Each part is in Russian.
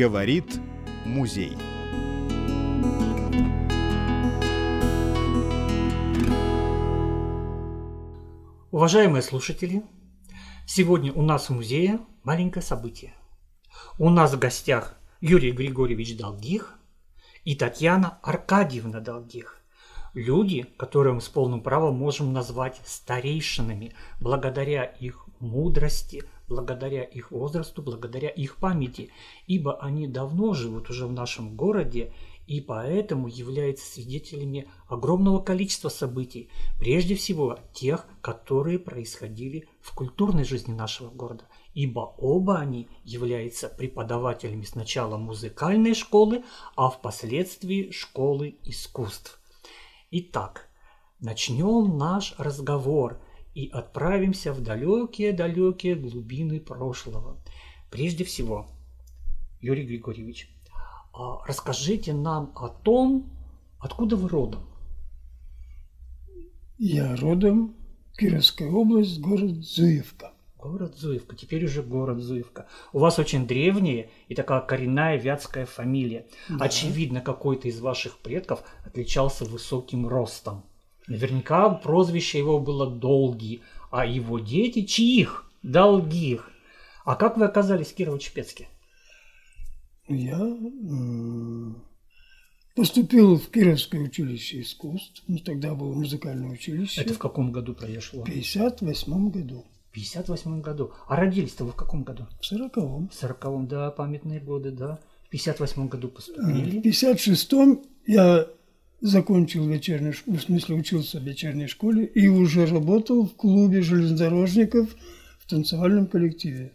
Говорит музей. Уважаемые слушатели, сегодня у нас в музее маленькое событие. У нас в гостях Юрий Григорьевич Долгих и Татьяна Аркадьевна Долгих. Люди, которые мы с полным правом можем назвать старейшинами, благодаря их мудрости, благодаря их возрасту, благодаря их памяти, ибо они давно живут уже в нашем городе и поэтому являются свидетелями огромного количества событий, прежде всего тех, которые происходили в культурной жизни нашего города, ибо оба они являются преподавателями сначала музыкальной школы, а впоследствии школы искусств. Итак, начнем наш разговор и отправимся в далекие-далекие глубины прошлого. Прежде всего, Юрий Григорьевич, а расскажите нам о том, откуда вы родом. Я родом Кировская область, город Зуевка. Город Зуевка, теперь уже город Зуевка. У вас очень древняя и такая коренная вятская фамилия. Да. Очевидно, какой-то из ваших предков отличался высоким ростом. Наверняка прозвище его было Долгий, а его дети чьих? Долгих. А как вы оказались в Кирово-Чепецке? Я поступил в Кировское училище искусств. Ну, тогда было музыкальное училище. Это в каком году произошло? В 58 году. В 58 году. А родились-то вы в каком году? В 40-м. В 40-м, да, памятные годы, да. В 58 году поступили. В 56-м я закончил вечернюю школу, в смысле учился в вечерней школе и уже работал в клубе железнодорожников в танцевальном коллективе.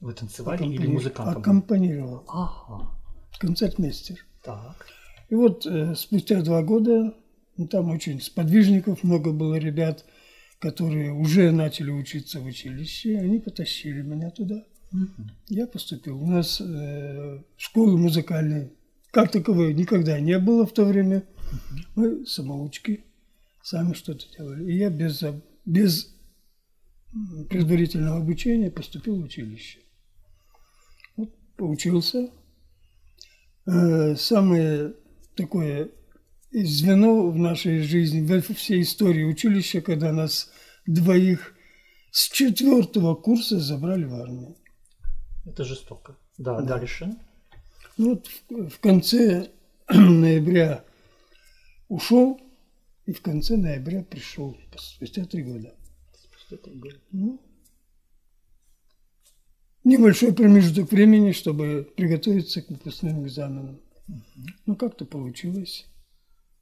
Вы танцевали Аккомпани... или музыкантом? Аккомпанировал. Ага. Концертмейстер. Так. И вот э, спустя два года, ну, там очень сподвижников много было ребят, которые уже начали учиться в училище, они потащили меня туда. Угу. Я поступил. У нас э, школы музыкальной как таковой никогда не было в то время. Мы самоучки, сами что-то делали. И я без, без предварительного обучения поступил в училище поучился. Э, самое такое звено в нашей жизни, во всей истории училища, когда нас двоих с четвертого курса забрали в армию. Это жестоко. Да, да. дальше. Ну, вот в, в конце ноября ушел, и в конце ноября пришел, спустя три года. Спустя три года. Ну, небольшой промежуток времени, чтобы приготовиться к выпускным экзаменам. Ну, как-то получилось.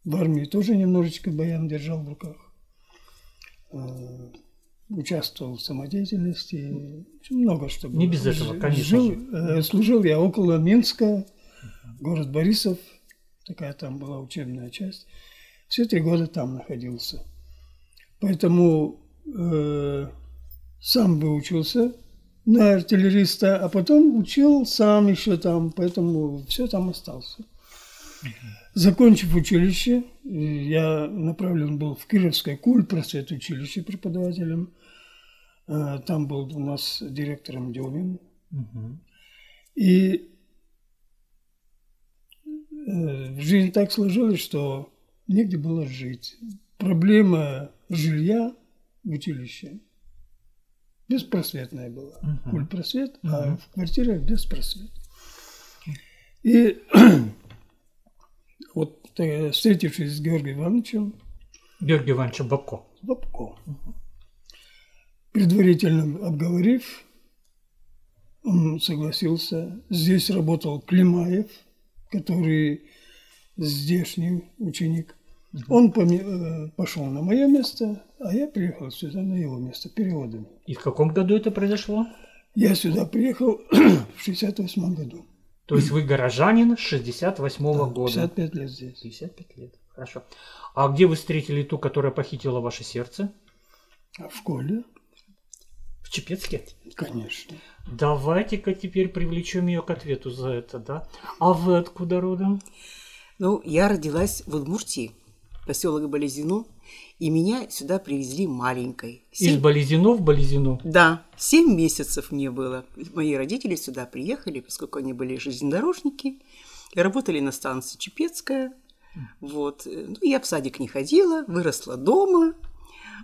В армии тоже немножечко баян держал в руках. Э, участвовал в самодеятельности. Много что было. Не без этого, конечно. Жил, э, служил я около Минска, город Борисов. Такая там была учебная часть. Все три года там находился. Поэтому э, сам выучился на артиллериста, а потом учил сам еще там, поэтому все там остался. Закончив училище, я направлен был в Кировское куль просвет училище преподавателем. А, там был у нас директором Демин. И э, в жизни так сложилось, что негде было жить. Проблема жилья в училище беспросветная была. Uh-huh. Культпросвет, uh-huh. а в квартире беспросвет. И вот э, встретившись с Георгием Ивановичем... Георгием Ивановичем Бабко. Бабко. Предварительно обговорив, он согласился. Здесь работал Климаев, который здешний ученик. Он э, пошел на мое место, а я приехал сюда на его место переводами. И в каком году это произошло? Я сюда приехал в 68 году. То есть вы горожанин 68 -го да, года? 55 лет здесь. 55 лет, хорошо. А где вы встретили ту, которая похитила ваше сердце? В школе. В Чепецке? Конечно. Давайте-ка теперь привлечем ее к ответу за это, да? А вы откуда родом? Ну, я родилась в Удмуртии. поселок Болезино, и меня сюда привезли маленькой. Из Семь- Болезино в Болезино. Да, семь месяцев мне было. Мои родители сюда приехали, поскольку они были железнодорожники и работали на станции Чепецкая. Вот. Ну, я в садик не ходила, выросла дома.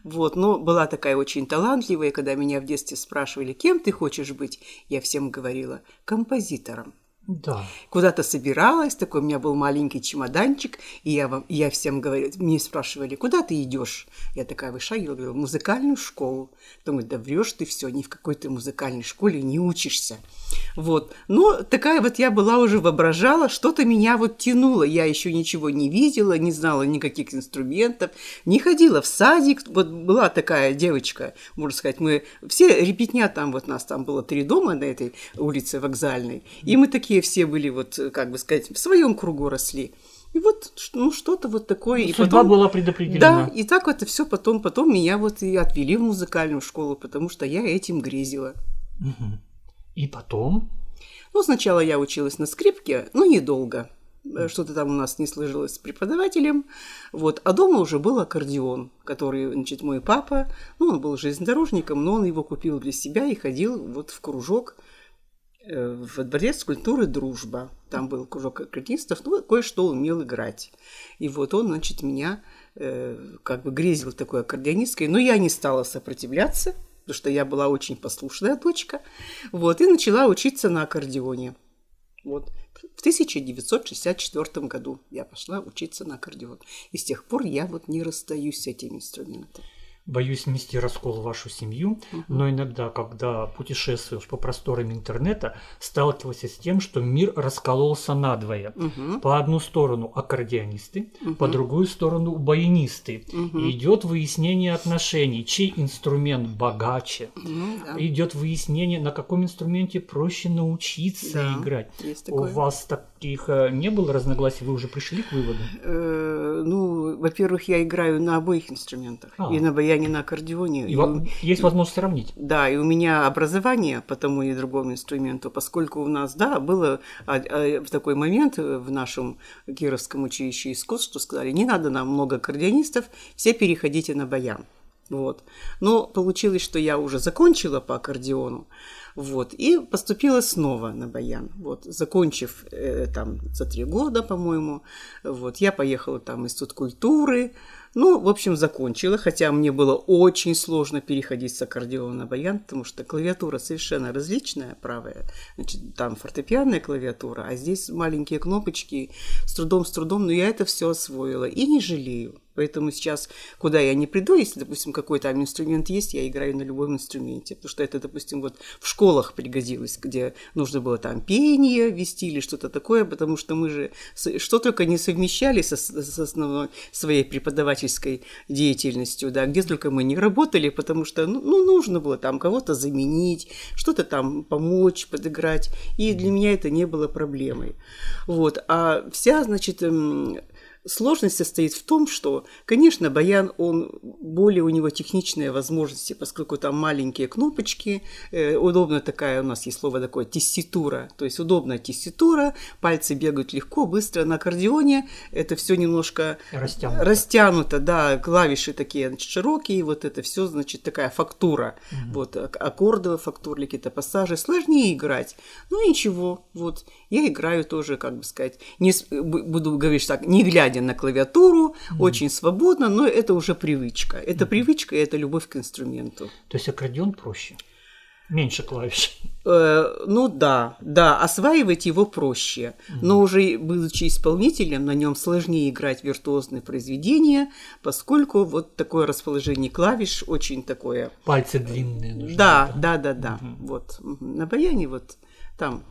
Вот, но была такая очень талантливая, когда меня в детстве спрашивали, кем ты хочешь быть, я всем говорила, композитором. Да. Куда-то собиралась, такой у меня был маленький чемоданчик, и я, вам, я всем говорю, мне спрашивали, куда ты идешь? Я такая вышагивала, говорю, в музыкальную школу. Думаю, да врешь ты все, ни в какой ты музыкальной школе не учишься. Вот. Но такая вот я была уже воображала, что-то меня вот тянуло. Я еще ничего не видела, не знала никаких инструментов, не ходила в садик. Вот была такая девочка, можно сказать, мы все ребятня там, вот нас там было три дома на этой улице вокзальной, и мы такие все были вот, как бы сказать, в своем кругу росли. И вот, ну, что-то вот такое. и Судьба потом- была предопределена. да, и так это все потом, потом меня вот и отвели в музыкальную школу, потому что я этим грезила. Мгм. И потом, Ну, сначала я училась на скрипке, но недолго. Э, Что-то там у нас не сложилось с преподавателем. Вот. А дома уже был аккордеон, который, значит, мой папа, ну, он был железнодорожником, но он его купил для себя и ходил вот в кружок э, в дворец культуры «Дружба». Там был кружок аккордеонистов, ну, кое-что умел играть. И вот он, значит, меня э, как бы грезил такой аккордеонисткой, но я не стала сопротивляться, потому что я была очень послушная дочка, вот, и начала учиться на аккордеоне. Вот. В 1964 году я пошла учиться на аккордеон. И с тех пор я вот не расстаюсь с этим инструментом. Боюсь внести раскол в вашу семью, но иногда, когда путешествуешь по просторам интернета, сталкивался с тем, что мир раскололся надвое. Мгм. По одну сторону аккордеонисты, по другую сторону баянисты. И идет выяснение отношений, чей инструмент богаче. Ну, да. Идет выяснение, на каком инструменте проще научиться Да, играть. есть У такое. вас таких э, не было разногласий, вы уже пришли к выводу? Э, ну, во-первых, я играю на обоих инструментах. А. И на баяне, и на аккордеоне. И И во- у- есть возможность сравнить. Да, и у меня образование по тому и другому инструменту, поскольку у нас, да, было а, а, в такой момент э, в нашем Кировском училище искусств, что сказали, не надо нам много аккордеонистов, все переходите на баян. Вот. Но получилось, что я уже закончила по аккордеону, вот, и поступила снова на баян. Вот, закончив э, там за три года, по-моему, вот, я поехала там институт культуры, ну, в общем, закончила, хотя мне было очень сложно переходить с аккордеона на баян, потому что клавиатура совершенно различная, правая, значит, там фортепианная клавиатура, а здесь маленькие кнопочки, с трудом, с трудом, но я это все освоила и не жалею. Поэтому сейчас, куда я не приду, если, допустим, какой-то инструмент есть, я играю на любом инструменте. Потому что это, допустим, вот в школах пригодилось, где нужно было там пение вести или что-то такое, потому что мы же что только не совмещали со, с основной своей преподавательской деятельностью, да, где только мы не работали, потому что, ну, ну, нужно было там кого-то заменить, что-то там помочь, подыграть, и для меня это не было проблемой. Вот, а вся, значит, Сложность состоит в том, что, конечно, баян, он более у него техничные возможности, поскольку там маленькие кнопочки, э, удобно такая, у нас есть слово такое, тесситура, то есть удобная тесситура, пальцы бегают легко, быстро. На аккордеоне это все немножко Растянуто. растянуто, да, клавиши такие значит, широкие, вот это все, значит, такая фактура, вот ак- аккордовые фактуры, какие-то пассажи, сложнее играть. Ну ничего, вот я играю тоже, как бы сказать, не буду говорить так, не глядя на клавиатуру, очень свободно, но это уже привычка. Это привычка и это любовь к инструменту. То есть аккордеон проще. Меньше клавиш. Э, ну да, да, осваивать его проще, но уже будучи исполнителем, на нем сложнее играть виртуозные произведения, поскольку вот такое расположение клавиш очень такое. Пальцы длинные нужны. Да, да, да, да. Вот мгм. на баяне вот там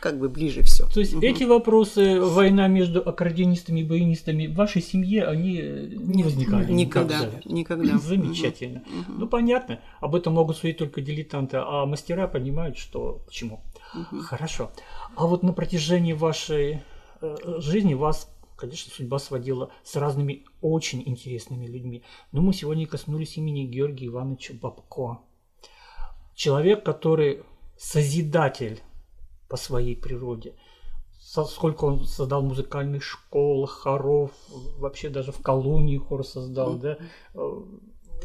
как бы ближе все. То есть эти вопросы, война между аккордеонистами и баянистами в вашей семье, они э, не возникали? Никогда, никогда. никогда. Замечательно. Ну, понятно. Об этом могут судить только дилетанты, а мастера понимают, что почему. Хорошо. А вот на протяжении вашей э, жизни вас, конечно, судьба сводила с разными очень интересными людьми. Но мы сегодня коснулись имени Георгия Ивановича Бабко. Человек, который созидатель по своей природе. сколько он создал музыкальных школ, хоров, вообще даже в колонии хор создал, да. Э,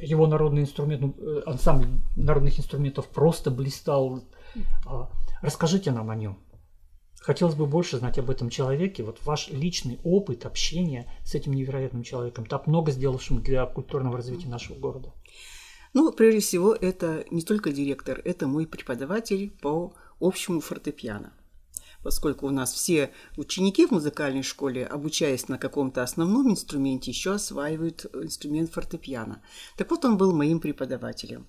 его народный инструмент, ну, э, ансамбль народных инструментов просто блистал. А, расскажите нам о нем. Хотелось бы больше знать об этом человеке, вот ваш личный опыт общения с этим невероятным человеком, так много сделавшим для культурного развития нашего города. Ну, прежде всего, это не только директор, это мой преподаватель по общему фортепиано поскольку у нас все ученики в музыкальной школе, обучаясь на каком-то основном инструменте, еще осваивают инструмент фортепиано. Так вот, он был моим преподавателем.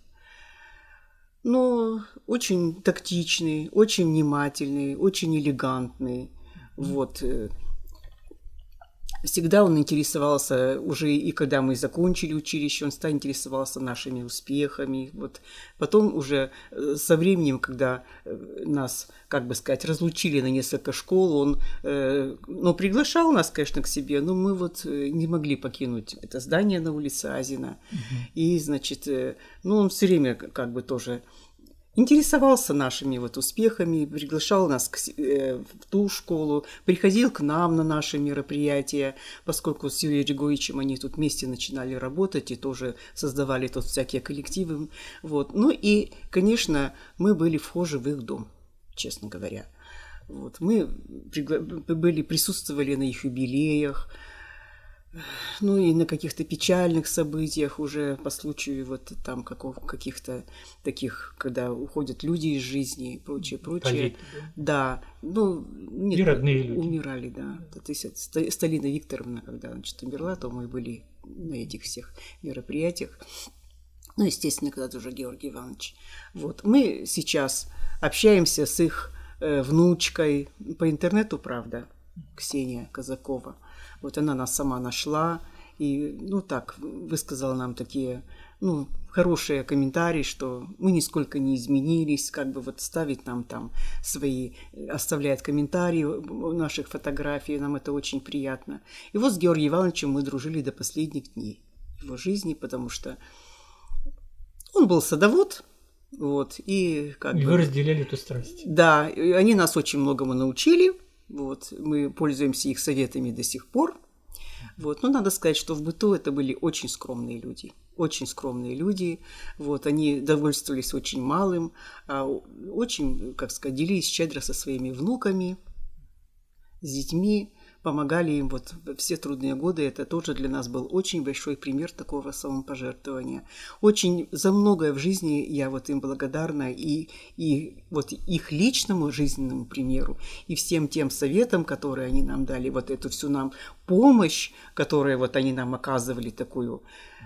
Но очень тактичный, очень внимательный, очень элегантный. Вот. Э, Всегда он интересовался уже и когда мы закончили училище, он всегда интересовался нашими успехами. Вот потом уже э, со временем, когда э, нас, как бы сказать, разлучили на несколько школ, он, э, ну, приглашал нас, конечно, к себе, но мы вот не могли покинуть это здание на улице Азина. Угу. И, значит, ну, он все время как бы тоже интересовался нашими вот успехами, приглашал нас к, э, в ту школу, приходил к нам на наши мероприятия, поскольку с Юрием Григорьевичем они тут вместе начинали работать и тоже создавали тут всякие коллективы. Вот. Ну и, конечно, мы были вхожи в их дом, честно говоря. Вот. Мы пригла... были, присутствовали на их юбилеях, ну и на каких-то печальных событиях уже по случаю вот там какого, каких-то таких, когда уходят люди из жизни и прочее, прочее. Полит, да? да, ну нет, и родные люди. умирали, да. То есть Сталина Викторовна, когда значит, умерла, то мы были на этих всех мероприятиях. Ну, естественно, когда-то уже Георгий Иванович. Вот. Мы сейчас общаемся с их э, внучкой по интернету, правда, Ксения Казакова. Вот она нас сама нашла и, ну так, высказала нам такие, ну, хорошие комментарии, что мы нисколько не изменились, как бы вот ставить нам там свои, оставляет комментарии наших фотографий, нам это очень приятно. И вот с Георгием Ивановичем мы дружили до последних дней его жизни, потому что он был садовод, вот, и как и бы... вы разделяли эту страсть. Да, они нас очень многому научили, вот, мы пользуемся их советами до сих пор. Вот. Но надо сказать, что в быту это были очень скромные люди. Очень скромные люди. Вот. Они довольствовались очень малым, а очень, как сказать, делились щедро со своими внуками, с детьми помогали им вот все трудные годы. Это тоже для нас был очень большой пример такого самопожертвования. Очень за многое в жизни я вот им благодарна и, и вот их личному жизненному примеру, и всем тем советам, которые они нам дали, вот эту всю нам помощь, которую вот они нам оказывали, такую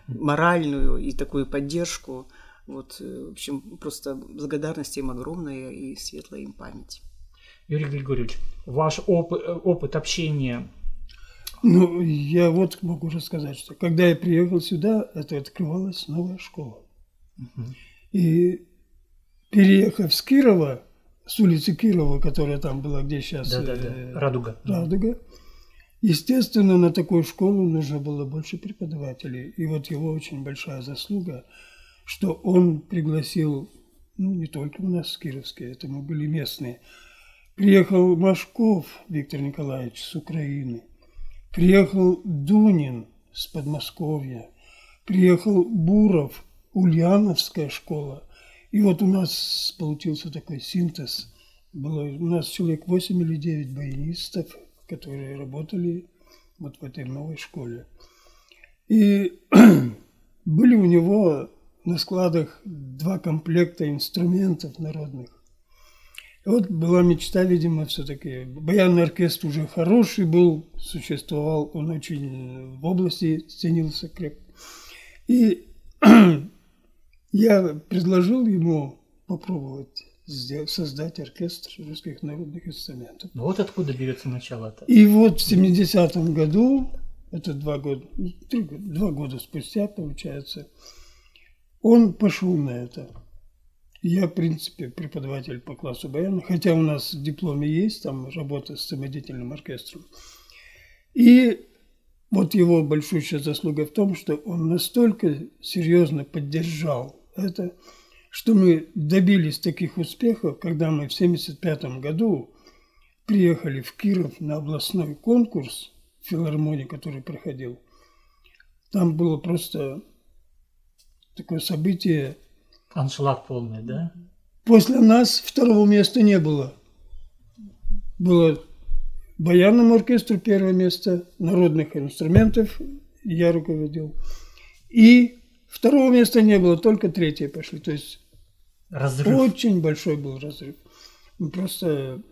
моральную и такую поддержку. Вот, э, в общем, просто благодарность им огромная и светлая им память. Юрий Григорьевич, ваш опыт, опыт общения ну, я вот могу рассказать, что когда я приехал сюда, это открывалась новая школа. Угу. И переехав с Кирова, с улицы Кирова, которая там была, где сейчас да, да, да. Э, Радуга. Радуга, естественно, на такую школу нужно было больше преподавателей. И вот его очень большая заслуга, что он пригласил, ну, не только у нас кировские, это мы были местные, Приехал Машков Виктор Николаевич с Украины. Приехал Дунин с Подмосковья. Приехал Буров, Ульяновская школа. И вот у нас получился такой синтез. Было у нас человек 8 или 9 баянистов, которые работали вот в этой новой школе. И были у него на складах два комплекта инструментов народных. Вот была мечта, видимо, все-таки. Баянный оркестр уже хороший был, существовал, он очень в области ценился крепко. И я предложил ему попробовать сделать, создать оркестр русских народных инструментов. Ну вот откуда берется начало-то. И вот в 70-м году, это два года, три, два года спустя, получается, он пошел на это. Я, в принципе, преподаватель по классу баяна, хотя у нас в дипломе есть там работа с самодеятельным оркестром. И вот его большущая заслуга в том, что он настолько серьезно поддержал это, что мы добились таких успехов, когда мы в 1975 году приехали в Киров на областной конкурс филармонии, который проходил. Там было просто такое событие. Аншлаг полный, да? После нас второго места не было. Было баянному оркестру первое место, народных инструментов я руководил. И второго места не было, только третье пошли. То есть Разрыв. очень большой был разрыв. Мы просто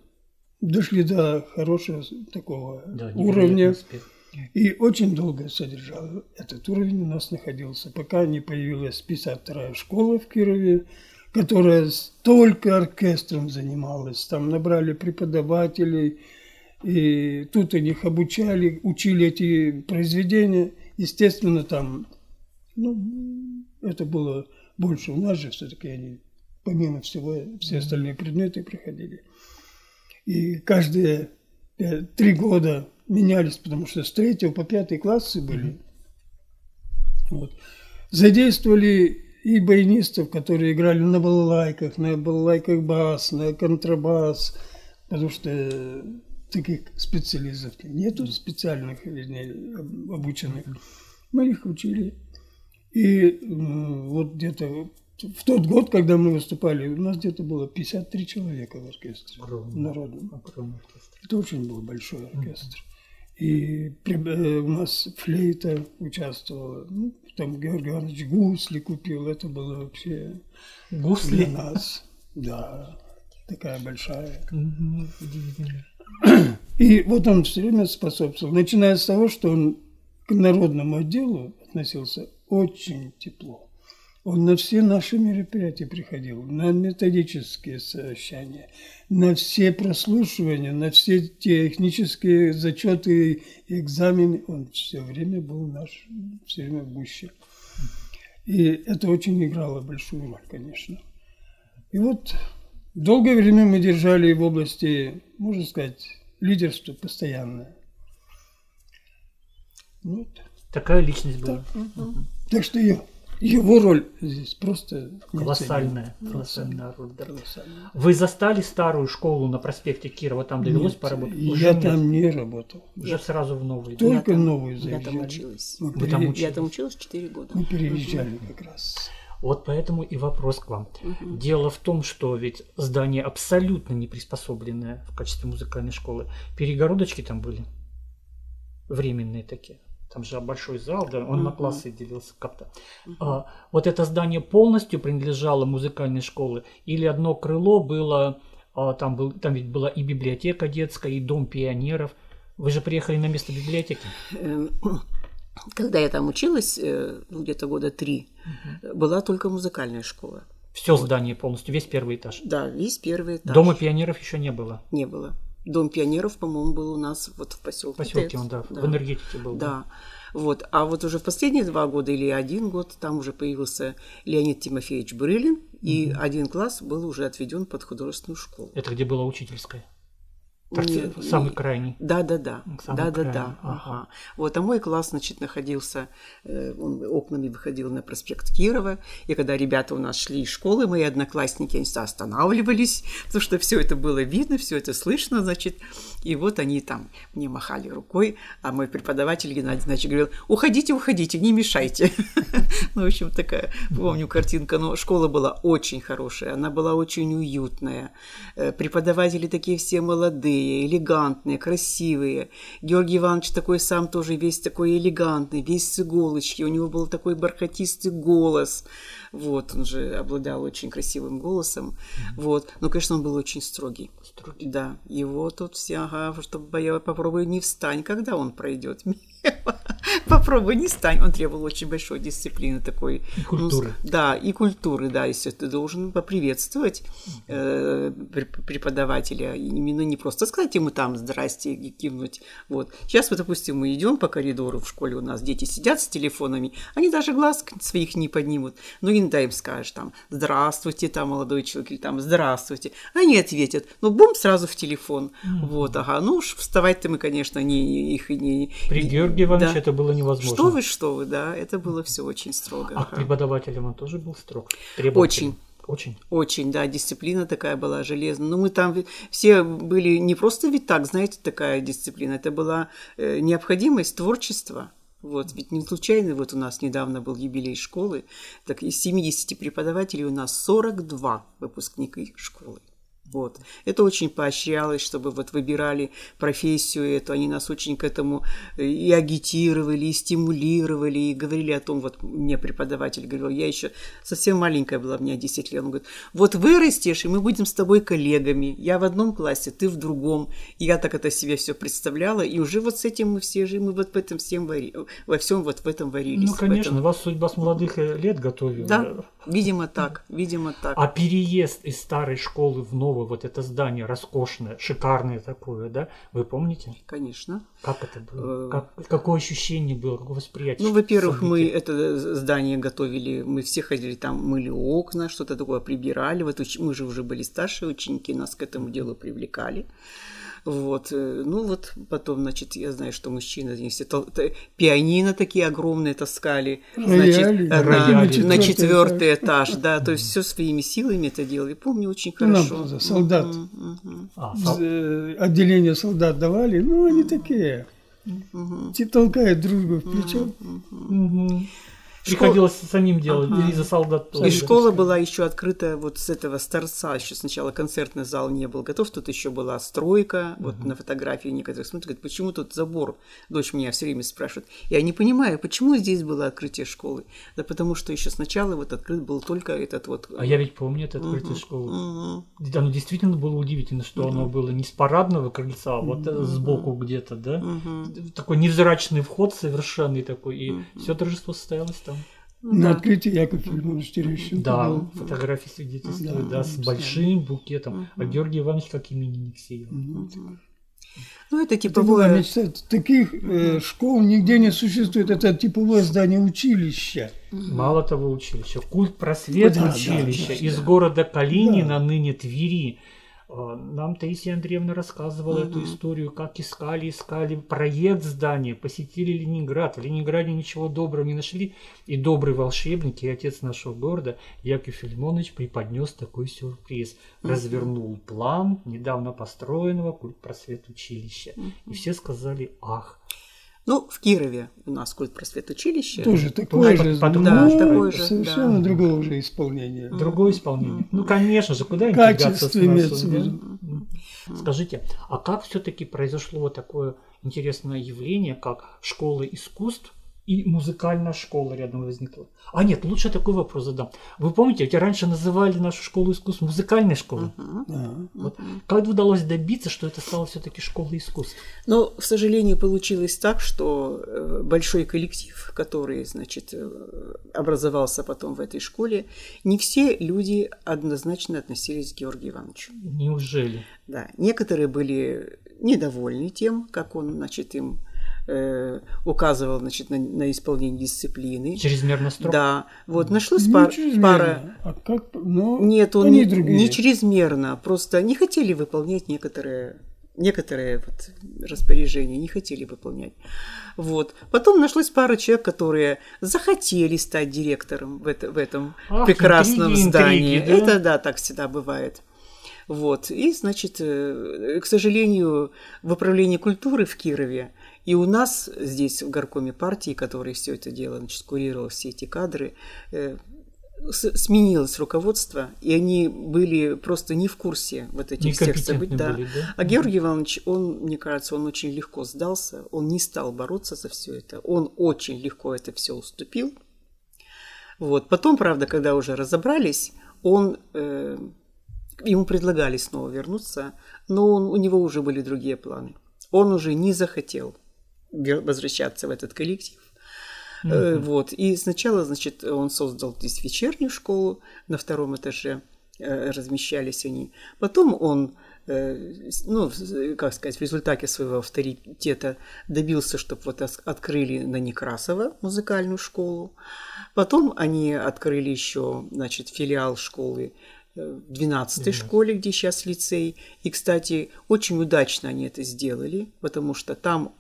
дошли до хорошего такого Да, уровня. успех. И очень долго содержал этот уровень у нас находился, пока не появилась 52-я школа в Кирове, которая только оркестром занималась. Там набрали преподавателей, и тут они их обучали, учили эти произведения. Естественно, там, ну, это было больше. У нас же все-таки они, помимо всего, все остальные предметы проходили. И каждые пять- три года менялись, потому что с третьего по пятый классы были. Вот. Задействовали и баянистов, которые играли на балалайках, на балалайках бас, на контрабас, потому что таких специалистов нету специальных, вернее, об- обученных. Мы их учили. И вот где-то в тот год, когда мы выступали, у нас где-то было 53 человека в оркестре Огромный. народном. Огромный оркестр. Это очень был большой оркестр. И э, у нас флейта участвовала. Ну, там Георгий Иванович гусли купил. Это было вообще для Гусли. нас. Да, такая большая. И вот он все время способствовал. Начиная с того, что он к народному отделу относился очень тепло. Он на все наши мероприятия приходил, на методические совещания, на все прослушивания, на все технические зачеты экзамены. Он все время был наш, все время в гуще. И это очень играло большую роль, конечно. И вот долгое время мы держали в области, можно сказать, лидерства постоянное. Вот. Такая личность была. Так что я, его роль здесь просто Колоссальная, колоссальная роль. да. Колоссальная. Вы застали старую школу на проспекте Кирова, там довелось Нет, поработать? Я Уже нет. там не работал. Уже сразу в новый. Только Я там- новую Я там училась. Мы, Вы там учились? Я там училась 4 года. мы переезжали как раз. Вот поэтому и вопрос к вам. Дело в том, что ведь здание абсолютно не приспособленное в качестве музыкальной школы. Перегородочки там были временные такие. Там же большой зал, да, он на Мгм. классы делился как-то. А, вот это здание полностью принадлежало музыкальной школе, или одно крыло было, а, там, был, там ведь была и библиотека детская, и дом пионеров. Вы же приехали на место библиотеки. Эм, Когда я там училась, э, ну, где-то года три, была только музыкальная школа. Все здание полностью, весь первый этаж. Да, весь первый этаж. Дома пионеров еще не было. не было. Дом пионеров, по-моему, был у нас вот в поселке. В поселке он, да, в энергетике был. Да. Вот. А вот уже в последние два года или один год там уже появился Леонид Тимофеевич Брылин, и один класс был уже отведен под художественную школу. Это где была учительская? Торце- Нет, самый крайний. Да, да, да. Самый Да, да, крайний, да. ага. Ага. Вот, а мой класс, значит, находился, э, он окнами выходил на проспект Кирова. И когда ребята у нас шли из школы, мои одноклассники, они останавливались, потому что все это было видно, все это слышно, значит. И вот они там мне махали рукой, а мой преподаватель Геннадий Значит говорил, уходите, уходите, не мешайте. Ну, в общем, такая, помню картинка, но школа была очень хорошая, она была очень уютная. Э, Преподаватели такие все молодые, элегантные, красивые. Георгий Иванович такой сам тоже весь такой элегантный, весь с иголочки. У него был такой бархатистый голос. Вот, он же обладал очень красивым голосом. Вот. Но, конечно, он был очень строгий. Строгий. Да, его тут все, ага, чтобы я попробуй не встань, когда он пройдет мимо. Попробуй не встань. Он требовал очень большой дисциплины такой. И культуры. Ну, да, и культуры, да, если ты должен поприветствовать э, преп- преподавателя. Именно не просто сказать ему там «здрасте» и кивнуть. Вот. Сейчас, вот, допустим, мы идем по коридору в школе, у нас дети сидят с телефонами, они даже глаз своих не поднимут. Ну, иногда им скажешь там «здравствуйте», там, молодой человек, или там «здравствуйте». Они ответят, ну, бум, сразу в телефон. Вот, ага. Ну, уж вставать-то мы, конечно, не, их и не... При Георгии Ивановиче да. это было невозможно. Что вы, что вы, да, это было все очень строго. А к преподавателям он тоже был строг? Очень, Очень. Очень, да, дисциплина такая была железная. Но мы там все были не просто ведь так, знаете, такая дисциплина. Это была э, необходимость творчества. Вот, ведь не случайно, вот у нас недавно был юбилей школы, так из 70 преподавателей у нас 42 выпускники школы. Вот. Это очень поощрялось, чтобы вот выбирали профессию эту. Они нас очень к этому э, и агитировали, и стимулировали, и говорили о том, вот мне преподаватель говорил, я еще совсем маленькая была, меня 10 лет, он говорит, вот вырастешь, и мы будем с тобой коллегами. Я в одном классе, ты в другом. И я так это себе все представляла, и уже вот с этим мы все же, мы вот в этом всем вари... во всем вот в этом варились. Ну, конечно, этом... вас судьба с молодых лет готовила. Да, видимо так, видимо так. А переезд из старой школы в новую, вот это здание роскошное, шикарное такое, да, вы помните? Конечно. Как это было? Как, какое ощущение было, какое восприятие? Ну, во-первых, мы это здание готовили, мы все ходили там, мыли окна, что-то такое прибирали. Вот мы же уже были старшие ученики, нас к этому делу привлекали. Вот. Ну вот потом, значит, я знаю, что мужчины это, пианино такие огромные таскали, значит, Рояли. на, Рояли. на четвертый этаж, да, то есть все своими силами это делали. Помню очень Ну, хорошо. нам солдат. А, э, отделение солдат давали, ну, они такие. Те толкают дружбу в плечо. Мгм. Приходилось самим делать, Ага. и за солдат тоже. И школа была еще открыта вот с этого с торца. Еще сначала концертный зал не был готов, тут еще была стройка. Вот на фотографии некоторых смотрят, говорят, почему тут забор? Дочь меня все время спрашивает. Я не понимаю, почему здесь было открытие школы? Да потому что еще сначала вот открыт был только этот вот... А я ведь помню это открытие школы. Мгм. Оно действительно было удивительно, что оно было не с парадного крыльца, а вот э, сбоку где-то, да? Мгм. Такой невзрачный вход совершенный такой, и все торжество состоялось там. На Да. открытии Яков Филимонович Терещенко Да, был. фотографии свидетельствуют, Да, да, с да. большим букетом. А Георгий Иванович как именинник сеял. Ну, Ну, это Это типовое... мечта. Таких э, школ нигде не существует. Это типовое здание училища. Мало того училища, культ просвет Да, да, училища да, из да. города Калинина, Да. ныне Твери. А, Нам Таисия Андреевна рассказывала эту историю, как искали, искали проект здания, посетили Ленинград. В Ленинграде ничего доброго не нашли. И добрый волшебник и отец нашего города Яков Филимонович преподнес такой сюрприз. Развернул план недавно построенного культ просвет училища. И все сказали «Ах!» Ну, в Кирове у нас культ просвет училище. Тоже такое под- же, под- но да, такое же, совершенно да. другого же исполнения. Другое исполнение. Ну, конечно же, куда Качество имеется в виду. Скажите, а как все-таки произошло такое интересное явление, как школа искусств и музыкальная школа рядом возникла? А нет, лучше такой вопрос задам. Вы помните, ведь раньше называли нашу школу искусств музыкальной школой. Да. Вот как удалось добиться, что это стало все-таки школой искусств? Но, к сожалению, получилось так, что э, большой коллектив, который, значит, э, образовался потом в этой школе, не все люди однозначно относились к Георгию Ивановичу. Неужели? Да, некоторые были недовольны тем, как он, значит, им э, указывал, значит, на, на исполнение дисциплины. Чрезмерно строго? Да, вот нашлась Не пар- пара. А как? Ну, Нет, он не, другие. не чрезмерно, просто не хотели выполнять некоторые некоторые вот распоряжения не хотели выполнять. Вот. Потом нашлась пара человек, которые захотели стать директором в, это, в этом Ах, прекрасном интриги, здании. интриги, да? Это да, так всегда бывает. Вот. И, значит, э, к сожалению, в управлении культуры в Кирове и у нас здесь, в горкоме партии, который все это дело, значит, курировал все эти кадры, э, сменилось руководство, и они были просто не в курсе вот этих всех событий. Да. были, да? А Георгий Иванович, он, мне кажется, он очень легко сдался, он не стал бороться за все это, он очень легко это все уступил. Вот. Потом, правда, когда уже разобрались, он, э, ему предлагали снова вернуться, но он, у него уже были другие планы. Он уже не захотел возвращаться в этот коллектив. Э, Вот. И сначала, значит, он создал здесь вечернюю школу, на втором этаже э, размещались они. Потом он, э, ну, как сказать, в результате своего авторитета добился, чтобы вот открыли на Некрасова музыкальную школу. Потом они открыли еще, значит, филиал школы в 12 школе, где сейчас лицей. И, кстати, очень удачно они это сделали, потому что там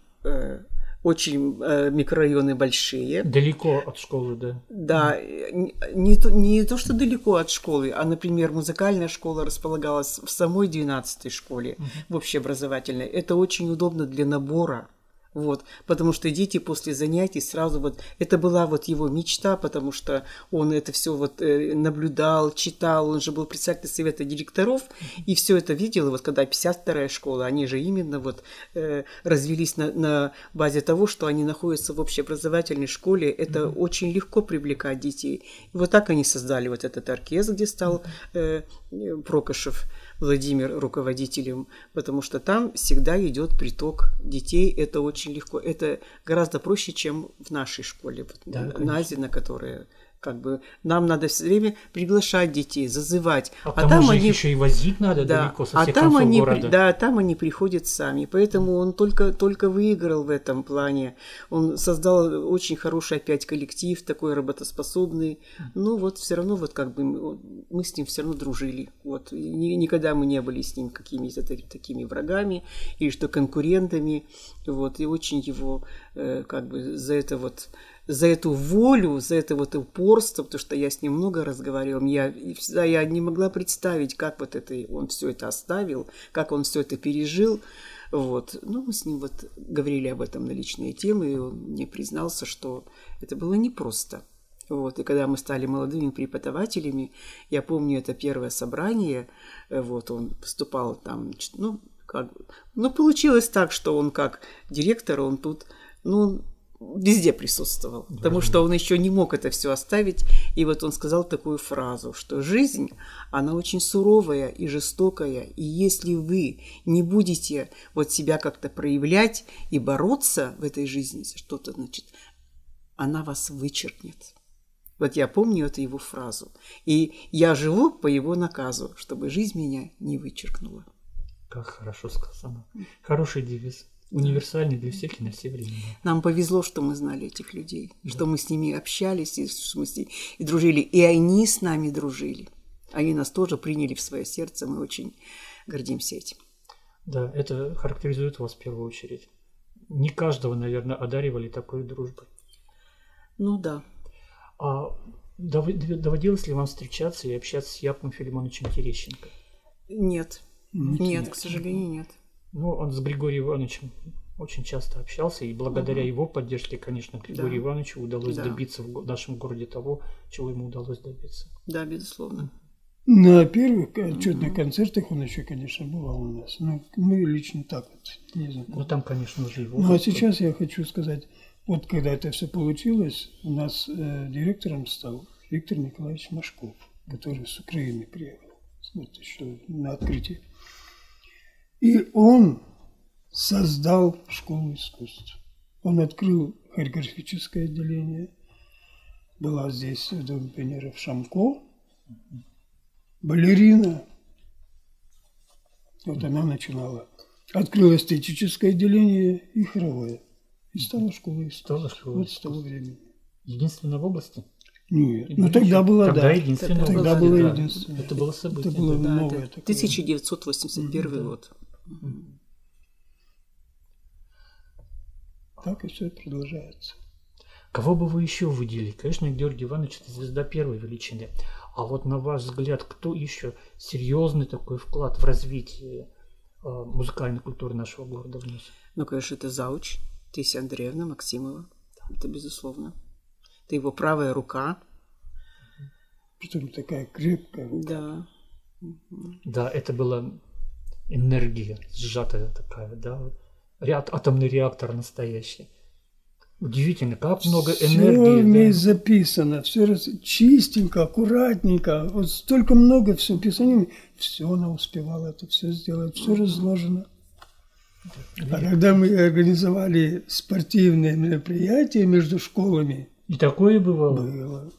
очень э, микрорайоны большие. Далеко от школы, да. Да, не, не, то, не то, что далеко от школы, а, например, музыкальная школа располагалась в самой 12-й школе, в общеобразовательной. Это очень удобно для набора вот, потому что дети после занятий сразу вот, это была вот его мечта, потому что он это все вот э, наблюдал, читал, он же был председатель совета директоров, и все это видел, и вот когда 52-я школа, они же именно вот э, развелись на, на базе того, что они находятся в общеобразовательной школе, это mm-hmm. очень легко привлекать детей. И вот так они создали вот этот оркестр, где стал э, Прокошев. Владимир руководителем, потому что там всегда идет приток детей. Это очень легко. Это гораздо проще, чем в нашей школе, вот, да, на которая как бы нам надо все время приглашать детей, зазывать. А, а там они еще и возить надо да, далеко со а всех а там они, города. Да, там они приходят сами. Поэтому он только, только выиграл в этом плане. Он создал очень хороший опять коллектив, такой работоспособный. Но вот все равно вот как бы мы с ним все равно дружили. Вот никогда мы не были с ним какими-то такими врагами или что конкурентами. Вот и очень его э, как бы за это вот за эту волю, за это вот упорство, потому что я с ним много разговаривала, я я не могла представить, как вот это он все это оставил, как он все это пережил. Вот. Ну, мы с ним вот говорили об этом на личные темы, и он мне признался, что это было непросто. Вот. И когда мы стали молодыми преподавателями, я помню это первое собрание, вот он выступал там, ну, как, ну, получилось так, что он как директор, он тут, ну, везде присутствовал, да, потому что он еще не мог это все оставить. И вот он сказал такую фразу, что жизнь, она очень суровая и жестокая, и если вы не будете вот себя как-то проявлять и бороться в этой жизни что-то, значит, она вас вычеркнет. Вот я помню эту его фразу. И я живу по его наказу, чтобы жизнь меня не вычеркнула. Как хорошо сказано. Хороший девиз универсальный для всех и на все времена. Нам повезло, что мы знали этих людей, да. что мы с ними общались, и, что мы с ними, и дружили, и они с нами дружили. Они нас тоже приняли в свое сердце, мы очень гордимся этим. Да, это характеризует вас в первую очередь. Не каждого, наверное, одаривали такой дружбой. Ну да. А доводилось ли вам встречаться и общаться с Яковом Филимоновичем Терещенко? Нет. Нет, нет, к сожалению, нет. Ну, он с Григорием Ивановичем очень часто общался, и благодаря угу. его поддержке, конечно, Григорию да. Ивановичу удалось да. добиться в нашем городе того, чего ему удалось добиться. Да, безусловно. На первых отчетных угу. концертах он еще, конечно, бывал у нас. Но мы лично так вот не знакомы. Ну, там, конечно, уже его. Ну, а сейчас я хочу сказать, вот когда это все получилось, у нас э, директором стал Виктор Николаевич Машков, который с Украины приехал. Вот что на открытие. И он создал школу искусств. Он открыл хореографическое отделение. Была здесь в Доме пионеров Шамко, балерина. Вот она начинала. Открыл эстетическое отделение и хоровое. И стала школой искусств. Вот с того времени. Единственная в области? Нет, ну тогда было, тогда да. Единственное тогда было да. единственное. Это было событие. Это было да, новое. Это 1981 да. год. Так и все продолжается. Кого бы вы еще выделили? Конечно, Георгий Иванович – это звезда первой величины. А вот на ваш взгляд, кто еще серьезный такой вклад в развитие э, музыкальной культуры нашего города внес? Ну, конечно, это Зауч, Таисия Андреевна Максимова. Это безусловно. Это его правая рука. Притом такая крепкая рука. Да. Да, это была энергия сжатая такая, да, ряд атомный реактор настоящий. Удивительно, как много энергии. Все в ней да. записано, все раз, чистенько, аккуратненько, вот столько много все писаний, все она успевала это все сделать, все разложено. А когда мы организовали спортивные мероприятия между школами, и такое бывало? Было.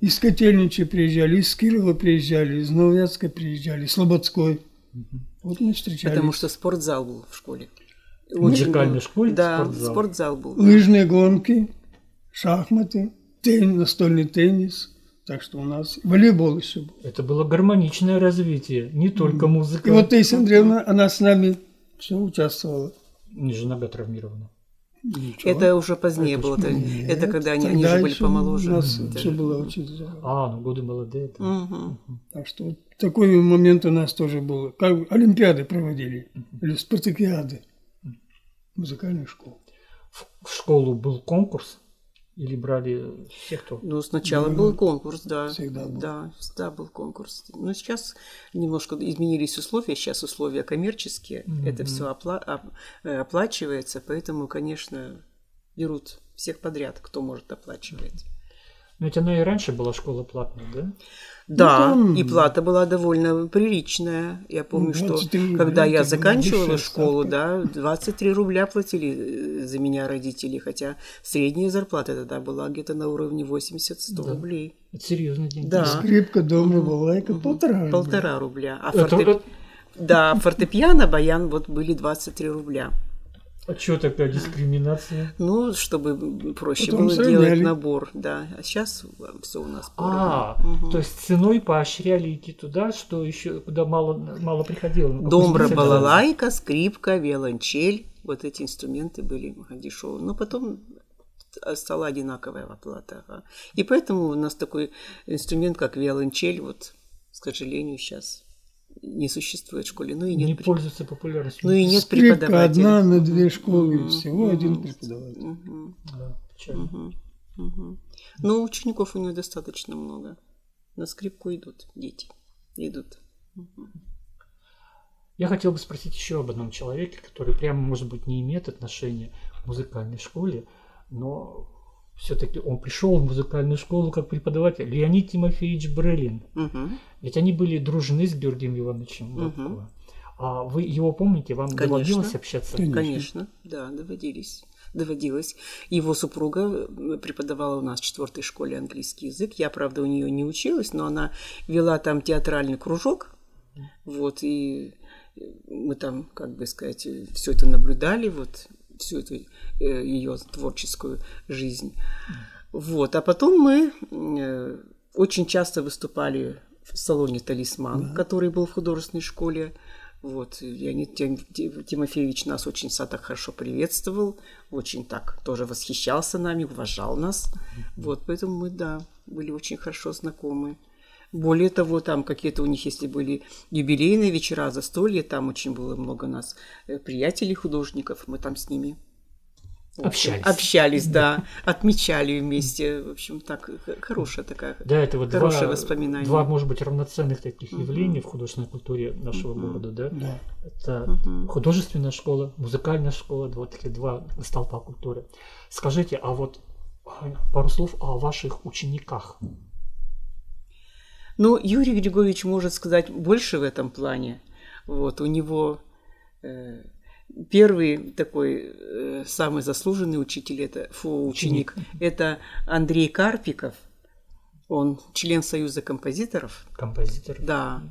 Из Котельнича приезжали, из Кирова приезжали, из Новоятска приезжали, из Слободской. Угу. Вот мы встречались. Потому что спортзал был в школе. В музыкальной школе Да, спортзал, спортзал был. Лыжные гонки, шахматы, теннис, настольный теннис. Так что у нас волейбол еще был. Это было гармоничное развитие, не только музыка. И вот Таисия Андреевна, она с нами все участвовала. Не же нога травмирована. Ничего. Это уже позднее было. Это, Нет, это когда они, они же были помоложе. У нас Да. все было очень здорово. А, ну годы молодые. это. Мгм. Так что вот такой момент у нас тоже был. Как Олимпиады проводили, или спартакиады музыкальной школы. В в школу был конкурс или брали всех, кто... Ну, сначала был конкурс, да. Всегда был. Да, всегда был конкурс. Но сейчас немножко изменились условия. Сейчас условия коммерческие. Это все оплачивается. Поэтому, конечно, берут всех подряд, кто может оплачивать. Но ведь она и раньше была школа платная, да? Да, там- и плата была довольно приличная. Я помню, что 23 рубля, когда я это была заканчивала школу, да, 23 рубля платили э, за меня родители, хотя средняя зарплата тогда была где-то на уровне 80-100 Да. рублей. Это серьезные деньги. Да. Скрипка, дома, балалайка, полтора рубля. Полтора рубля. А, Это- фортеп- это- Да, фортепиано, баян вот были 23 рубля. А что такая дискриминация? Ну, чтобы проще Потом было сравняли. делать набор, да. А сейчас все у нас А, поровну. Мгм. то есть ценой поощряли идти туда, что еще куда мало, мало приходило. какую Домбра, балалайка, скрипка, виолончель. Вот эти инструменты были дешевые. Но потом стала одинаковая оплата. ага. И поэтому у нас такой инструмент, как виолончель, вот, к сожалению, сейчас не существует в школе. Ну и нет, Не при- пользуется популярностью. ну и нет Скрипка преподавателей. одна на две школы, всего один преподаватель. Мгм, Да, печально. мгм, мгм. Но учеников у него достаточно много. На скрипку идут дети. Идут. Я хотел бы спросить еще об одном человеке, который прямо, может быть, не имеет отношения к музыкальной школе, но все-таки он пришел в музыкальную школу как преподаватель. Леонид Тимофеевич Брелин. Мгм. Ведь они были дружны с Георгием Ивановичем. Волковым. А вы его помните? Вам Конечно. доводилось общаться? Конечно. Конечно, да, доводились. Доводилось. Его супруга преподавала у нас в четвертой школе английский язык. Я, правда, у нее не училась, но она вела там театральный кружок. Вот, и э, мы там, как бы сказать, все это наблюдали, вот, всю эту ее творческую жизнь. Вот, а потом мы э, очень часто выступали в салоне «Талисман», который был в художественной школе. Вот, Леонид Тим- Ти- Тимофеевич нас очень так хорошо приветствовал, очень так тоже восхищался нами, уважал нас. Вот, поэтому мы, да, были очень хорошо знакомы. Более того, там какие-то у них, если были юбилейные вечера, застолья, там очень было много нас э, приятелей художников, мы там с ними Общались. Общались, да, отмечали вместе. В общем, так, хорошая такая. Да, это вот Хорошее два, воспоминание. два, может быть, равноценных таких явлений в художественной культуре нашего города, да? Да. Это художественная школа, музыкальная школа, вот такие два столпа культуры. Скажите, а вот а, пару слов о ваших учениках. Ну, Юрий Григорьевич может сказать больше в этом плане. Вот, у него э, первый такой э, самый заслуженный учитель, это фу, ученик, это Андрей Карпиков. Он член Союза композиторов. Композитор. Да,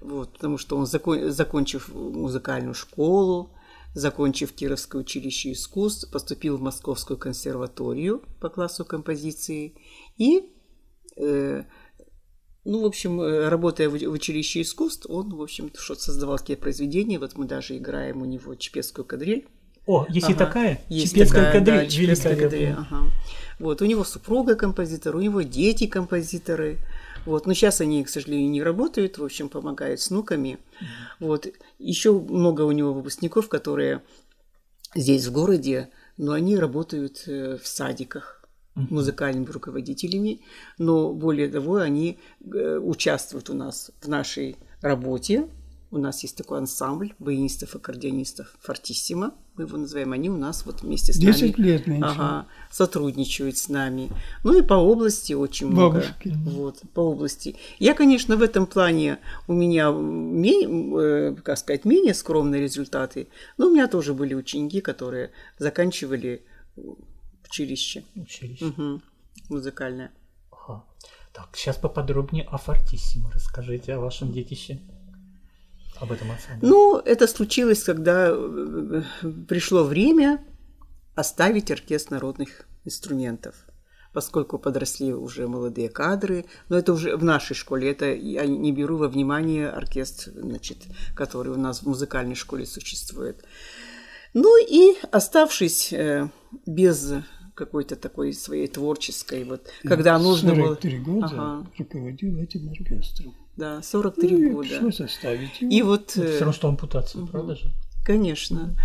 вот, потому что он, закон- закончив музыкальную школу, закончив Кировское училище искусств, поступил в Московскую консерваторию по классу композиции и, э, ну, в общем, э, работая в училище искусств, он, в общем, что создавал такие произведения. Вот мы даже играем у него чепецкую кадриль. О, есть и Ага. такая? Есть Чепецкая такая, кадриль, да, чепецкая кадриль, ага. Вот, у него супруга композитор, у него дети композиторы. Вот, но сейчас они, к сожалению, не работают, в общем, помогают с внуками. Вот, еще много у него выпускников, которые здесь, в городе, но они работают э, в садиках музыкальными руководителями, но более того, они э, участвуют у нас в нашей работе. У нас есть такой ансамбль баянистов, аккордеонистов «Фортиссимо», мы его называем, они у нас вот вместе с нами 10 лет нынче. ага, сотрудничают с нами. Ну и по области очень много. Бабушки. Вот, по области. Я, конечно, в этом плане у меня, ме- э, как сказать, менее скромные результаты, но у меня тоже были ученики, которые заканчивали училище Училище. Мгм. музыкальное. Ага. Так, сейчас поподробнее о Фортиссимо. Расскажите о вашем детище. Об этом ансамбле. Ну, это случилось, когда э, пришло время оставить оркестр народных инструментов, поскольку подросли уже молодые кадры. Но это уже в нашей школе, это я не беру во внимание оркестр, значит, который у нас в музыкальной школе существует. Ну и оставшись э, без какой-то такой своей творческой, вот, когда нужно было... 43 года Ага. руководил этим оркестром. Да, 43 Ну, и года. пришлось оставить его. И вот, Это все равно, что ампутация, правда же? конечно,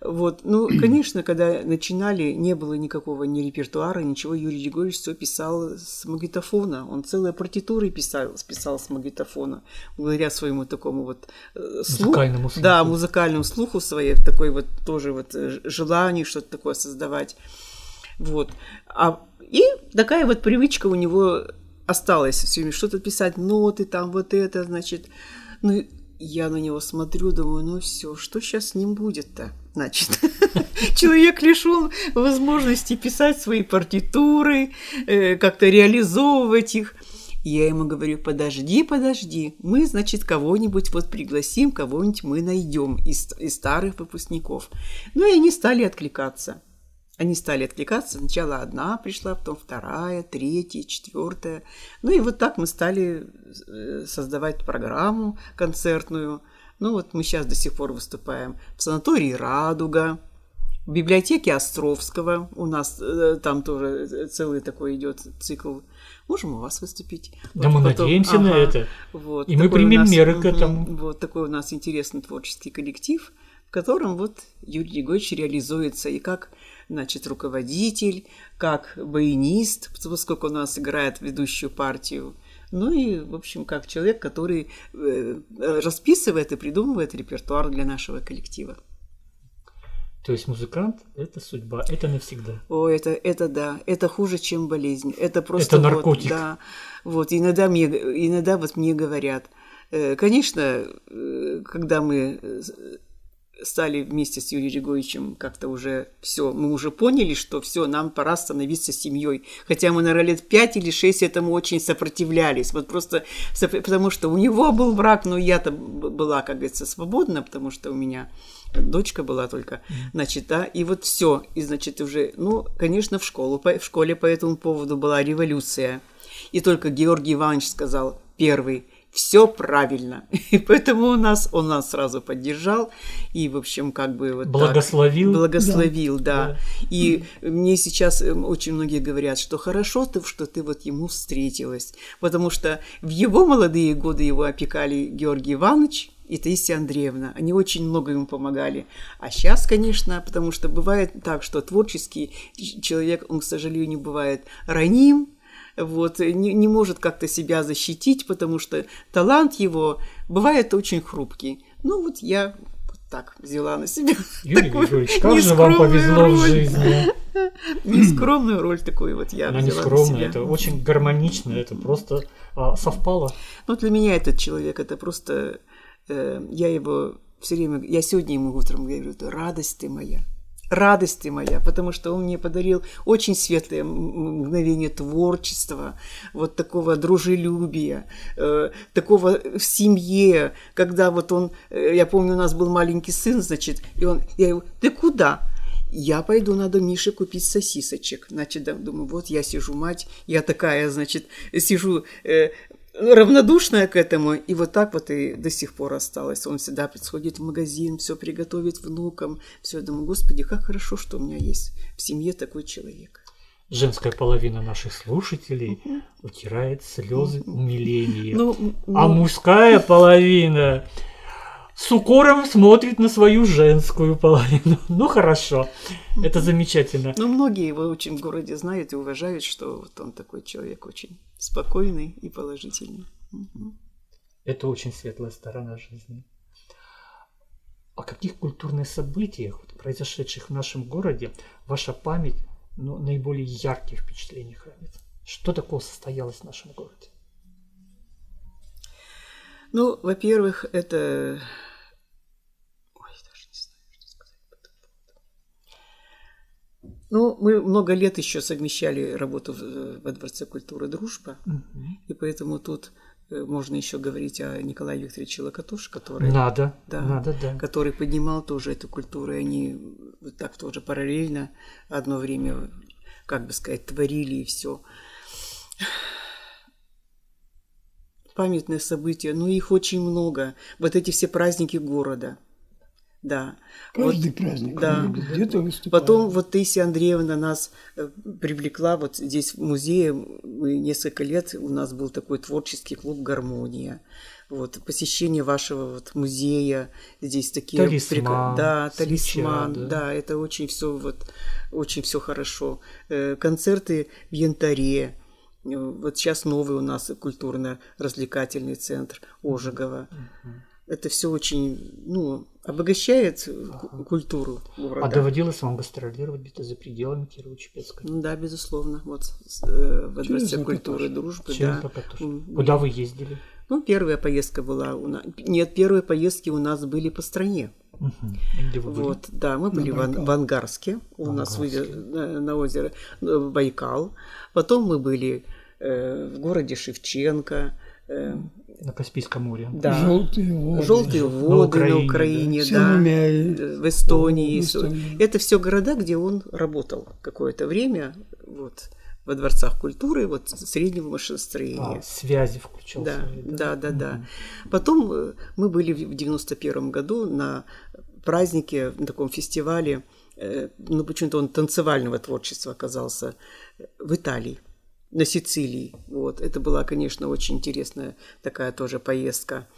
вот, ну, конечно, когда начинали, не было никакого ни репертуара, ничего, Юрий Григорьевич все писал с магнитофона, он целые партитуры писал, писал с магнитофона, благодаря своему такому вот э, слуху. Музыкальному слуху. Да, музыкальному слуху своей, такой вот тоже вот э, желанию что-то такое создавать. Вот. А, и такая вот привычка у него осталась все время что-то писать, ноты там, вот это, значит. Ну, я на него смотрю, думаю, ну все, что сейчас с ним будет-то? Значит, человек лишен возможности писать свои партитуры, э, как-то реализовывать их. Я ему говорю, подожди, подожди, мы, значит, кого-нибудь вот пригласим, кого-нибудь мы найдем из, из старых выпускников. Ну и они стали откликаться. Они стали откликаться. Сначала одна пришла, потом вторая, третья, четвертая. Ну и вот так мы стали э, создавать программу концертную. Ну вот мы сейчас до сих пор выступаем в санатории «Радуга», в библиотеке Островского. У нас э, там тоже целый такой идет цикл. Можем у вас выступить. Да мы надеемся на это. Вот, И мы примем нас, меры к этому. Вот такой у нас интересный творческий коллектив, в котором вот Юрий Григорьевич реализуется и как значит, руководитель, как баянист, поскольку у нас играет ведущую партию, ну и, в общем, как человек, который э, расписывает и придумывает репертуар для нашего коллектива. То есть музыкант – это судьба, это навсегда. О, это, это да, это хуже, чем болезнь. Это просто Это вот, наркотик. да, вот иногда мне, иногда вот мне говорят, э, конечно, э, когда мы стали вместе с Юрием Григорьевичем как-то уже все, мы уже поняли, что все, нам пора становиться семьей. Хотя мы, наверное, лет пять или шесть этому очень сопротивлялись. Вот просто потому что у него был брак, но я-то была, как говорится, свободна, потому что у меня дочка была только, значит, да, и вот все, и, значит, уже, ну, конечно, в школу, в школе по этому поводу была революция, и только Георгий Иванович сказал первый, все правильно, и поэтому у нас, он нас сразу поддержал, и, в общем, как бы вот так. Благословил. Благословил, да. Да. И мне сейчас эм, очень многие говорят, что хорошо ты, что ты вот ему встретилась, потому что в его молодые годы его опекали Георгий Иванович и Таисия Андреевна. Они очень много ему помогали. А сейчас, конечно, потому что бывает так, что творческий человек, он, к сожалению, бывает раним, вот, не, не может как-то себя защитить, потому что талант его бывает очень хрупкий. Ну вот я вот так взяла на себя Юрий такую Григорьевич, как же вам повезло в роль. жизни. Нескромную роль такую вот я Она не взяла на скромная, себя. это очень гармонично, это просто а, совпало. Ну, для меня этот человек, это просто... э, я его все время... Я сегодня ему утром говорю, это радость ты моя. Радость ты моя, потому что он мне подарил очень светлое мгновение творчества, вот такого дружелюбия, э, такого в семье, когда вот он, э, я помню, у нас был маленький сын, значит, и он, я его, ты куда? Я пойду, надо Мише купить сосисочек. Значит, думаю, вот я сижу, мать, я такая, значит, сижу э, равнодушная к этому, и вот так вот и до сих пор осталось. Он всегда сходит в магазин, все приготовит внукам, все. Думаю, господи, как хорошо, что у меня есть в семье такой человек. Женская половина наших слушателей утирает слезы умиления. Ну, А ну, мужская половина с укором смотрит на свою женскую половину. Ну хорошо, это замечательно. ну, многие его очень в городе знают и уважают, что вот он такой человек очень спокойный и положительный. Это очень светлая сторона жизни. О каких культурных событиях, произошедших в нашем городе, ваша память ну, наиболее яркие впечатления хранит? Что такого состоялось в нашем городе? Ну, во-первых, это... Ой, даже не знаю, что сказать по этому поводу. Ну, мы много лет еще совмещали работу в- во Дворце культуры «Дружба», и поэтому тут э, можно еще говорить о Николае Викторовиче Локотуш, который, Надо, Да. надо, да. который поднимал тоже эту культуру, и они вот так тоже параллельно одно время, как бы сказать, творили и все. Памятные события, ну их очень много. Вот эти все праздники города. Да. Каждый праздник да. где-то выступает. Потом вот Таисия Андреевна нас э, привлекла вот здесь в музее. Мы несколько лет, у нас был такой творческий клуб «Гармония». Вот, посещение вашего вот музея, здесь такие... Талисман, прик- Да, свеча, талисман, да. да. это очень все вот, очень все хорошо. Э, Концерты в Янтаре, Э, вот сейчас новый у нас культурно-развлекательный центр Ожегова. Это все очень, ну, обогащает ку- культуру города. А доводилось вам гастролировать где-то за пределами Кирово-Чепецка? Да, безусловно. Вот э, Дворце Локотош. культуры и дружбы, да. тоже? Куда вы ездили? Ну, первая поездка была у нас. Нет, первые поездки у нас были по стране. Мгм. Где вы были? Вот, да, мы были в, Ан- Байкал. в Ангарске, у нас Ангарске. выве- на, на озеро э, Байкал. Потом мы были э, в городе Шевченко. э, На Каспийском море. да, Желтые воды. желтые На воды на Украине, Украине, да. да, э, в Эстонии. В Эстонии. Это все города, где он работал какое-то время, вот во дворцах культуры, вот среднего машиностроения. А, связи включал Да, свои, да, да, да. Потом э, мы были в 91 году на празднике, на таком фестивале, э, ну почему-то он танцевального творчества оказался, в Италии, на Сицилии. Вот. Это была, конечно, очень интересная такая тоже поездка.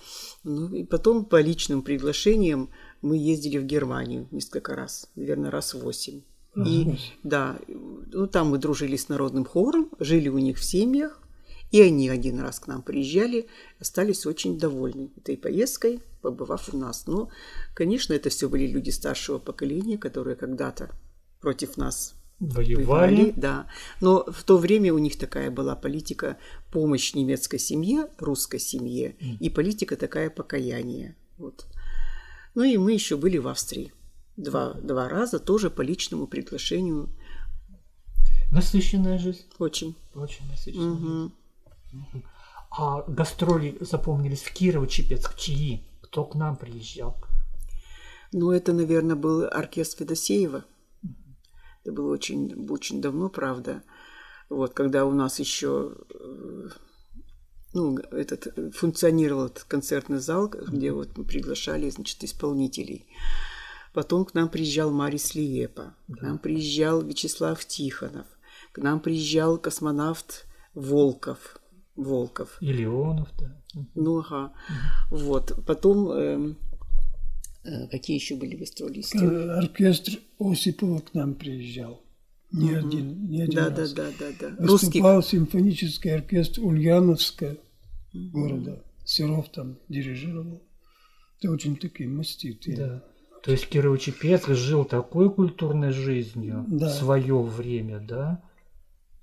Ну и потом по личным приглашениям мы ездили в Германию несколько раз, наверное, раз восемь. И да, ну там мы дружили с народным хором, жили у них в семьях, и они один раз к нам приезжали, остались очень довольны этой поездкой, побывав у нас. Но, конечно, это все были люди старшего поколения, которые когда-то против нас Воевали. воевали, да. Но в то время у них такая была политика помощь немецкой семье, русской семье, и политика такая покаяние. Вот. Ну и мы еще были в Австрии. Два, два раза тоже по личному приглашению. Насыщенная жизнь. Очень. Очень насыщенная. Мгм. А гастроли запомнились в Кирово-Чепецк. Чьи? Кто к нам приезжал? Ну, это, наверное, был оркестр Федосеева. Это было очень, очень давно, правда. Вот, когда у нас еще э, ну, этот, э, функционировал этот концертный зал, где вот мы приглашали, значит, исполнителей. Потом к нам приезжал Марис Лиепа, к нам приезжал Вячеслав Тихонов, к нам приезжал космонавт Волков. Волков. И Леонов, да. Ну, ага. Вот. Потом... э, какие еще были гастролисты? Э, Оркестр Осипова к нам приезжал. Не один, не один Да, да, раз. да, да, да. Русских. Выступал симфонический оркестр Ульяновска города. Серов там дирижировал. Это очень такие маститые. Да. То есть Кирово-Чепецк жил такой культурной жизнью Да. в свое время, да,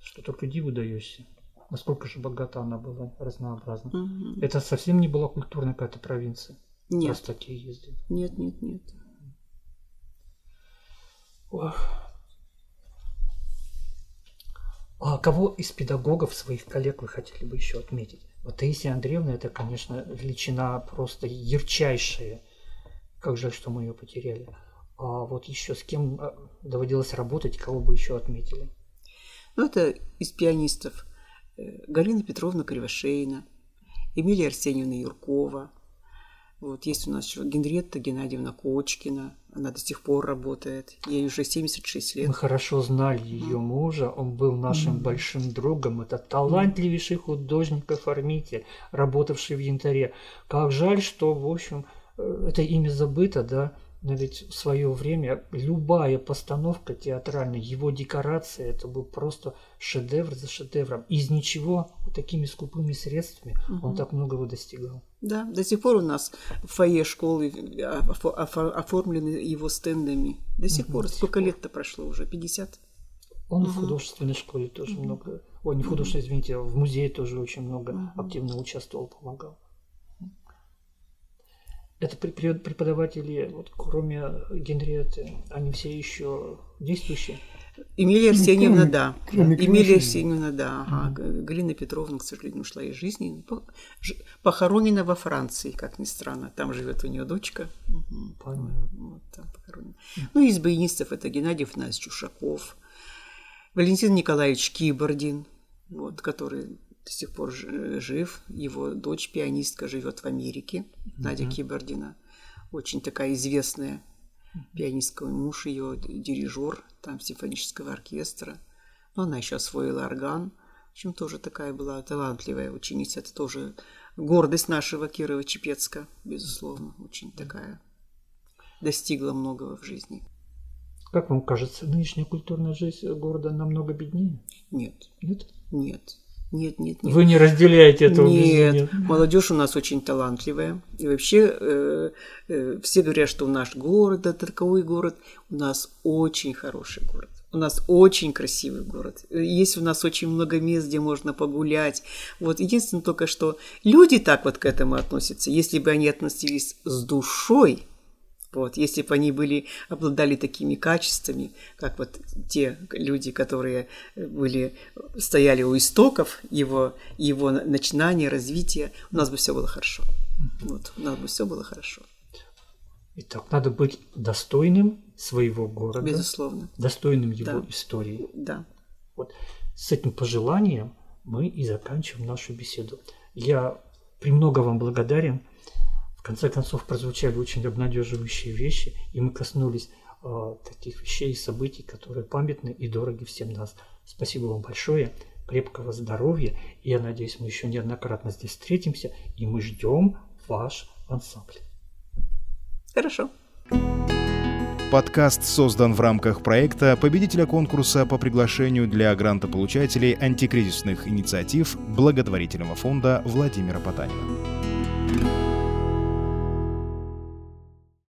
что только диву даешься. Насколько же богата она была, разнообразна. Мгм. Это совсем не была культурная какая-то провинция. Нет, Просто такие ездили. нет, нет, нет. Ох. А кого из педагогов, своих коллег вы хотели бы еще отметить? Вот Таисия Андреевна, это, конечно, величина просто ярчайшая. Как жаль, что мы ее потеряли. А вот еще с кем а, доводилось работать, кого бы еще отметили? Ну, это из пианистов. э, Галина Петровна Кривошеина, Эмилия Арсеньевна Юркова. Вот есть у нас еще Генриетта Геннадьевна Кочкина. Она до сих пор работает. Ей уже 76 лет. Мы хорошо знали ее мужа, он был нашим большим другом. Это талантливейший художник-оформитель, работавший в янтаре. Как жаль, что, в общем, э, это имя забыто, да, но ведь в свое время любая постановка театральная, его декорация, это был просто шедевр за шедевром. Из ничего, вот такими скупыми средствами он так многого достигал. Да, до сих пор у нас в фойе школы э, офо- офо- оформлены его стендами. До сих пор. Сколько лет-то прошло уже? 50? Он в художественной школе тоже много, ой, не в художественной, извините, в музее тоже очень много активно участвовал, помогал. Это преподаватели, вот кроме Генриетты, они все еще действующие? Эмилия Арсеньевна, кроме- да. кроме Эмилия. Арсеньевна, да. Ага. Г- Галина Петровна, к сожалению, ушла из жизни. Ж- Похоронена во Франции, как ни странно. Там живет у нее дочка. Мгм. Понятно. Вот там похоронена. Ну, из баянистов это Геннадий Афанасьевич Чушаков, Валентин Николаевич Кибордин, вот, который до сих пор жив. Его дочь, пианистка, живет в Америке, Надя Кибордина. Очень такая известная пианистка, муж ее, дирижер там симфонического оркестра. Но она еще освоила орган. В общем, тоже такая была талантливая ученица. Это тоже гордость нашего Кирова-Чепецка, безусловно, очень такая. Достигла многого в жизни. Как вам кажется, нынешняя культурная жизнь города намного беднее? Нет. Нет? Нет. Нет, нет, нет. Вы не разделяете этого Нет, убеждения? молодежь у нас очень талантливая. И вообще э, э, все говорят, что наш город это таковой город. У нас очень хороший город. У нас очень красивый город. Есть у нас очень много мест, где можно погулять. Вот единственное только, что люди так вот к этому относятся. Если бы они относились с душой, вот, если бы они были, обладали такими качествами, как вот те люди, которые были, стояли у истоков его, его начинания, развития, у нас бы все было хорошо. Вот, у нас бы все было хорошо. Итак, надо быть достойным своего города, Безусловно. достойным его Да. истории. Да. Вот с этим пожеланием мы и заканчиваем нашу беседу. Я премного вам благодарен. В конце концов, прозвучали очень обнадеживающие вещи, и мы коснулись э, таких вещей и событий, которые памятны и дороги всем нас. Спасибо вам большое, крепкого здоровья, и я надеюсь, мы еще неоднократно здесь встретимся, и мы ждем ваш ансамбль. Хорошо. Подкаст создан в рамках проекта победителя конкурса по приглашению для грантополучателей антикризисных инициатив благотворительного фонда Владимира Потанина.